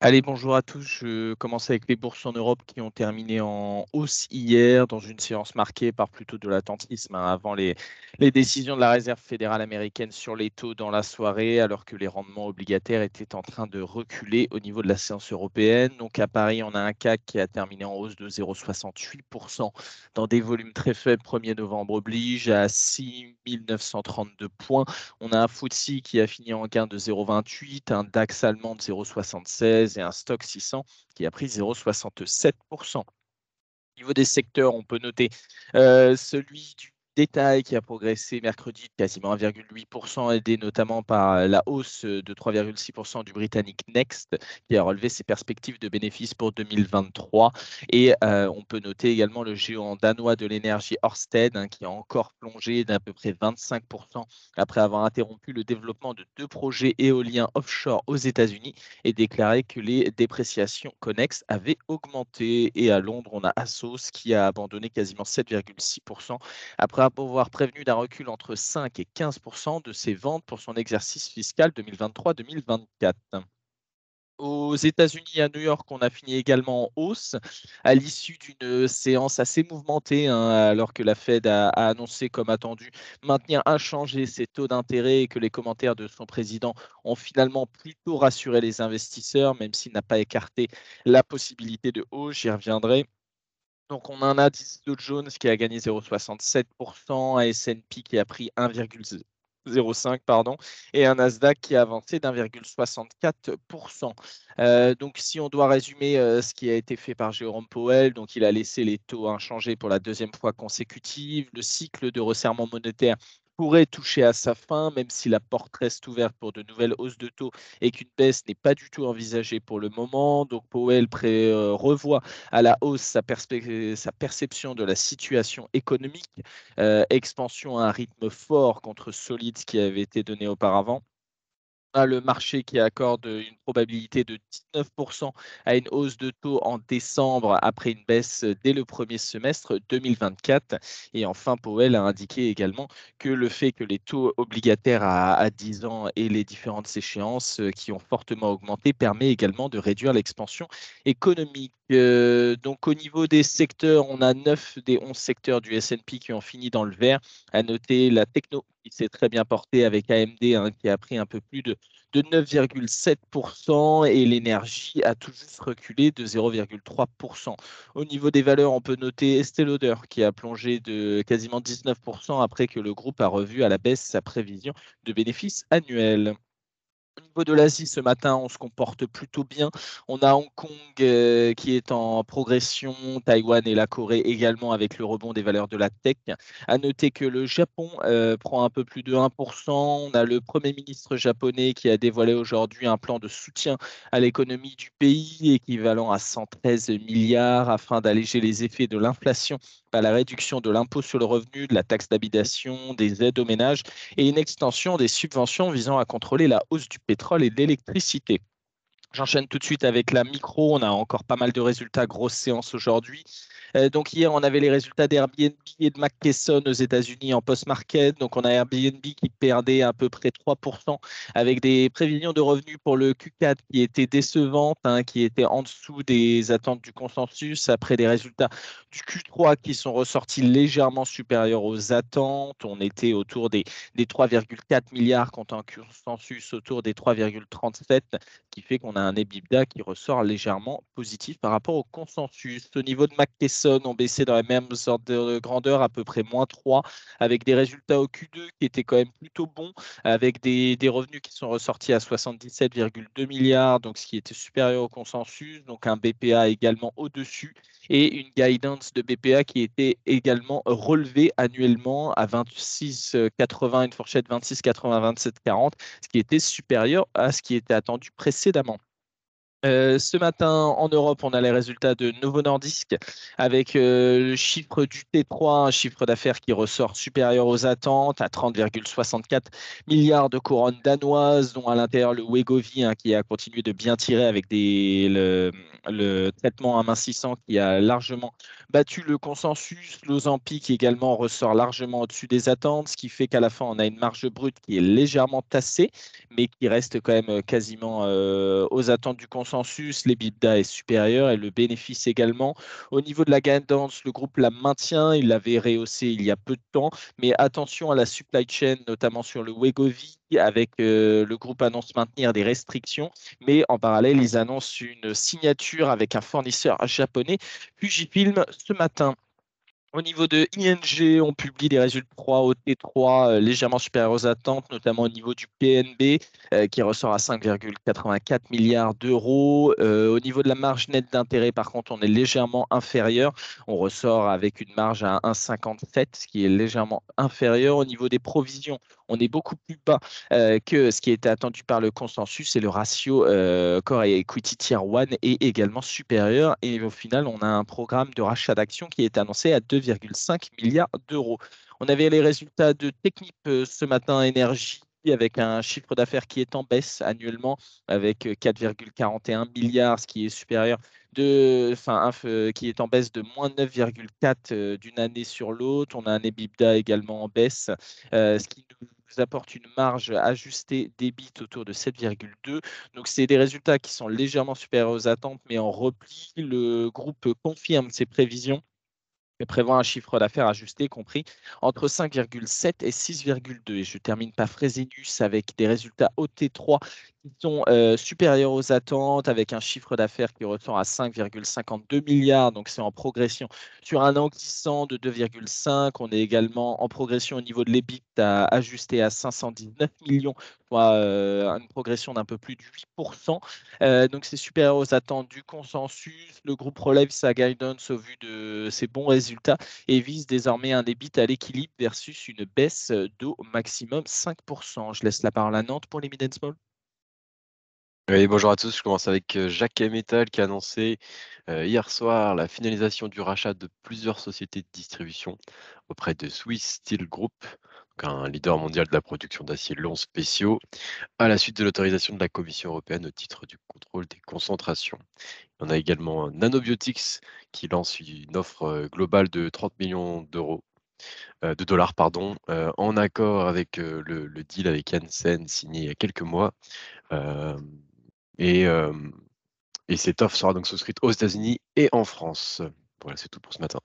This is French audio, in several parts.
Allez, bonjour à tous. Je commence avec les bourses en Europe qui ont terminé en hausse hier dans une séance marquée par plutôt de l'attentisme hein, avant les, les décisions de la Réserve fédérale américaine sur les taux dans la soirée, alors que les rendements obligataires étaient en train de reculer au niveau de la séance européenne. Donc à Paris, on a un CAC qui a terminé en hausse de 0,68% dans des volumes très faibles. 1er novembre oblige à 6 932 points. On a un FTSE qui a fini en gain de 0,28, un DAX allemand de 0,76 et un stock 600 qui a pris 0,67%. Au niveau des secteurs, on peut noter euh, celui du détail qui a progressé mercredi de quasiment 1,8%, aidé notamment par la hausse de 3,6% du britannique Next, qui a relevé ses perspectives de bénéfices pour 2023. Et euh, on peut noter également le géant danois de l'énergie Ørsted, hein, qui a encore plongé d'à peu près 25% après avoir interrompu le développement de deux projets éoliens offshore aux États-Unis et déclaré que les dépréciations connexes avaient augmenté. Et à Londres, on a Asos qui a abandonné quasiment 7,6% après avoir prévenu d'un recul entre 5 et 15% de ses ventes pour son exercice fiscal 2023-2024. Aux États-Unis, à New York, on a fini également en hausse à l'issue d'une séance assez mouvementée, hein, alors que la Fed a, annoncé, comme attendu, maintenir inchangé ses taux d'intérêt et que les commentaires de son président ont finalement plutôt rassuré les investisseurs, même s'il n'a pas écarté la possibilité de hausse. J'y reviendrai. Donc, on a un indice Dow Jones qui a gagné 0,67%, un S&P qui a pris 1,05 pardon, et un Nasdaq qui a avancé d'1,64%. Euh, donc, si on doit résumer euh, ce qui a été fait par Jérôme Powell, donc il a laissé les taux inchangés pour la deuxième fois consécutive. Le cycle de resserrement monétaire pourrait toucher à sa fin, même si la porte reste ouverte pour de nouvelles hausses de taux et qu'une baisse n'est pas du tout envisagée pour le moment. Donc Powell euh, revoit à la hausse sa, perception de la situation économique, euh, expansion à un rythme fort contre solide qui avait été donné auparavant le marché qui accorde une probabilité de 19% à une hausse de taux en décembre après une baisse dès le premier semestre 2024. Et enfin, Powell a indiqué également que le fait que les taux obligataires à, 10 ans et les différentes échéances euh, qui ont fortement augmenté permet également de réduire l'expansion économique. Euh, donc au niveau des secteurs, on a 9 des 11 secteurs du S&P qui ont fini dans le vert. À noter la techno qui s'est très bien portée avec AMD hein, qui a pris un peu plus de, de 9,7% et l'énergie a tout juste reculé de 0,3%. Au niveau des valeurs, on peut noter Estée Lauder qui a plongé de quasiment 19% après que le groupe a revu à la baisse sa prévision de bénéfices annuels. Au niveau de l'Asie, ce matin, on se comporte plutôt bien. On a Hong Kong euh, qui est en progression, Taïwan et la Corée également avec le rebond des valeurs de la tech. À noter que le Japon euh, prend un peu plus de 1%. On a le Premier ministre japonais qui a dévoilé aujourd'hui un plan de soutien à l'économie du pays équivalent à 113 milliards afin d'alléger les effets de l'inflation à la réduction de l'impôt sur le revenu, de la taxe d'habitation, des aides aux ménages et une extension des subventions visant à contrôler la hausse du pétrole et de l'électricité. J'enchaîne tout de suite avec la micro. On a encore pas mal de résultats, grosse séance aujourd'hui. Euh, donc hier, on avait les résultats d'Airbnb et de McKesson aux États-Unis en post-market. Donc on a Airbnb qui perdait à peu près 3% avec des prévisions de revenus pour le Q4 qui étaient décevantes, hein, qui étaient en dessous des attentes du consensus après des résultats du Q3 qui sont ressortis légèrement supérieurs aux attentes. On était autour des, des 3,4 milliards contre un consensus autour des 3,37 qui fait qu'on a un EBITDA qui ressort légèrement positif par rapport au consensus. Au niveau de McKesson, ont baissé dans la même sorte de grandeur, à peu près moins 3, avec des résultats au Q2 qui étaient quand même plutôt bons, avec des, des revenus qui sont ressortis à 77,2 milliards, donc ce qui était supérieur au consensus, donc un BPA également au-dessus, et une guidance de BPA qui était également relevée annuellement à 26,80, une fourchette 26,80, 27,40, ce qui était supérieur à ce qui était attendu précédemment. Euh, ce matin, en Europe, on a les résultats de Novo Nordisk avec euh, le chiffre du T3, un chiffre d'affaires qui ressort supérieur aux attentes à 30,64 milliards de couronnes danoises, dont à l'intérieur le Wegovy hein, qui a continué de bien tirer avec des, le traitement amincissant qui a largement battu le consensus. L'Ozempic également ressort largement au-dessus des attentes, ce qui fait qu'à la fin, on a une marge brute qui est légèrement tassée, mais qui reste quand même quasiment euh, aux attentes du consensus consensus, l'EBITDA est supérieur et le bénéfice également. Au niveau de la guidance, le groupe la maintient. Il l'avait rehaussé il y a peu de temps. Mais attention à la supply chain, notamment sur le Wegovy, avec euh, le groupe annonce maintenir des restrictions. Mais en parallèle, ils annoncent une signature avec un fournisseur japonais, Fujifilm, ce matin. Au niveau de ING, on publie des résultats 3 au T3 euh, légèrement supérieurs aux attentes, notamment au niveau du PNB euh, qui ressort à 5,84 milliards d'euros. Au niveau de la marge nette d'intérêt, par contre, on est légèrement inférieur. On ressort avec une marge à 1,57, ce qui est légèrement inférieur. Au niveau des provisions, on est beaucoup plus bas que ce qui était attendu par le consensus et le ratio Core Equity Tier 1 est également supérieur. Et au final, on a un programme de rachat d'actions qui est annoncé à 2, 2,5 milliards d'euros. On avait les résultats de Technip euh, ce matin, énergie avec un chiffre d'affaires qui est en baisse annuellement avec 4,41 euh, milliards, ce qui est supérieur de, enfin, euh, qui est en baisse de moins 9,4 d'une année sur l'autre. On a un EBITDA également en baisse, ce qui nous apporte une marge ajustée débit autour de 7,2. Donc, c'est des résultats qui sont légèrement supérieurs aux attentes, mais en repli. Le groupe confirme ses prévisions et prévoit un chiffre d'affaires ajusté compris entre 5,7 et 6,2. Et je termine par Fresenius avec des résultats OT3 qui sont euh, supérieurs aux attentes avec un chiffre d'affaires qui ressort à 5,52 milliards. Donc c'est en progression sur un an glissant de 2,5. On est également en progression au niveau de l'EBIT ajusté à 519 millions, soit euh, une progression d'un peu plus de 8%. Euh, donc c'est supérieur aux attentes du consensus. Le groupe relève sa guidance au vu de ses bons résultats et vise désormais un EBIT à l'équilibre versus une baisse d'au maximum 5%. Je laisse la parole à Nantes pour les mid small. Bonjour à tous. Je commence avec Jacques Metal qui a annoncé hier soir la finalisation du rachat de plusieurs sociétés de distribution auprès de Swiss Steel Group, un leader mondial de la production d'acier longs spéciaux, à la suite de l'autorisation de la Commission européenne au titre du contrôle des concentrations. On a également Nanobiotics qui lance une offre globale de 30 millions d'euros de dollars pardon, en accord avec le, deal avec Janssen signé il y a quelques mois. Et, et cette offre sera donc souscrite aux États-Unis et en France. Voilà, c'est tout pour ce matin.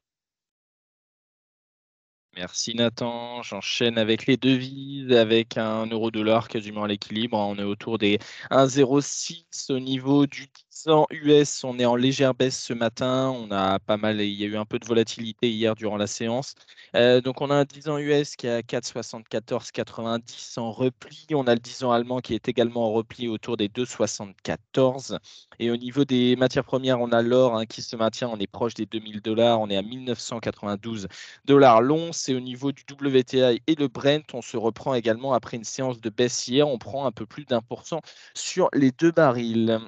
Merci Nathan. J'enchaîne avec les devises, avec un euro-dollar quasiment à l'équilibre. On est autour des 1,06 au niveau du 10 ans US. On est en légère baisse ce matin. On a pas mal, il y a eu un peu de volatilité hier durant la séance. Euh, donc on a un 10 ans US qui est à 4,74,90 en repli. On a le 10 ans allemand qui est également en repli autour des 2,74. Et au niveau des matières premières, on a l'or hein, qui se maintient. On est proche des 2000 dollars. On est à 1992 dollars long c'est au niveau du WTI et le Brent. On se reprend également après une séance de baisse hier. On prend un peu plus d'un pour cent sur les deux barils.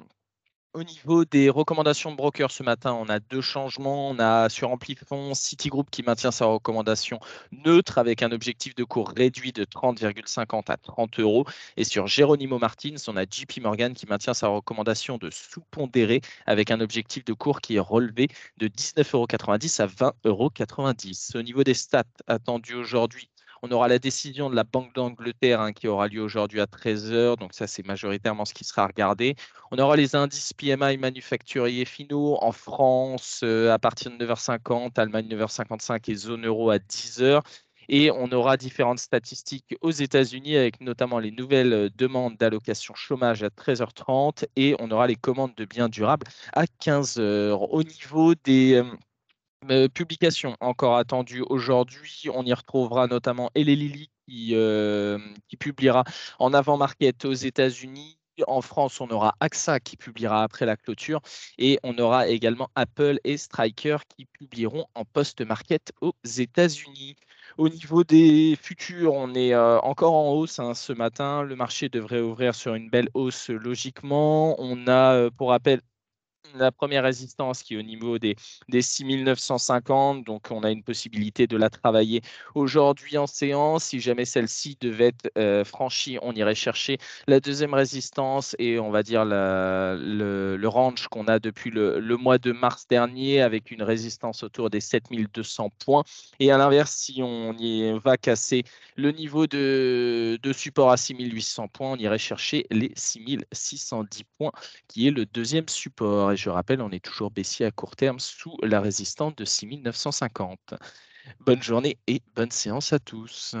Au niveau des recommandations de brokers ce matin, on a deux changements. On a sur Amplifon Citigroup qui maintient sa recommandation neutre avec un objectif de cours réduit de 30,50 à 30 euros. Et sur Geronimo Martins, on a JP Morgan qui maintient sa recommandation de sous-pondéré avec un objectif de cours qui est relevé de 19,90 euros à 20,90 euros. Au niveau des stats attendus aujourd'hui, on aura la décision de la Banque d'Angleterre hein, qui aura lieu aujourd'hui à 13h. Donc ça, c'est majoritairement ce qui sera regardé. On aura les indices PMI manufacturiers finaux en France euh, à partir de 9h50, Allemagne 9h55 et zone euro à 10h. Et on aura différentes statistiques aux États-Unis avec notamment les nouvelles euh, demandes d'allocation chômage à 13h30 et on aura les commandes de biens durables à 15h. Au niveau des euh, publication encore attendue aujourd'hui. On y retrouvera notamment qui, euh, qui publiera en avant-market aux États-Unis. En France, on aura AXA qui publiera après la clôture et on aura également Apple et Striker qui publieront en post-market aux États-Unis. Au niveau des futurs, on est euh, encore en hausse hein, ce matin. Le marché devrait ouvrir sur une belle hausse logiquement. On a, pour rappel, la première résistance qui est au niveau des, des 6950. Donc, on a une possibilité de la travailler aujourd'hui en séance. Si jamais celle-ci devait être euh, franchie, on irait chercher la deuxième résistance et on va dire le, range qu'on a depuis le, mois de mars dernier avec une résistance autour des 7200 points. Et à l'inverse, si on y va casser le niveau de, de support à 6800 points, on irait chercher les 6610 points qui est le deuxième support je rappelle, on est toujours baissier à court terme sous la résistance de 6950. Bonne journée et bonne séance à tous.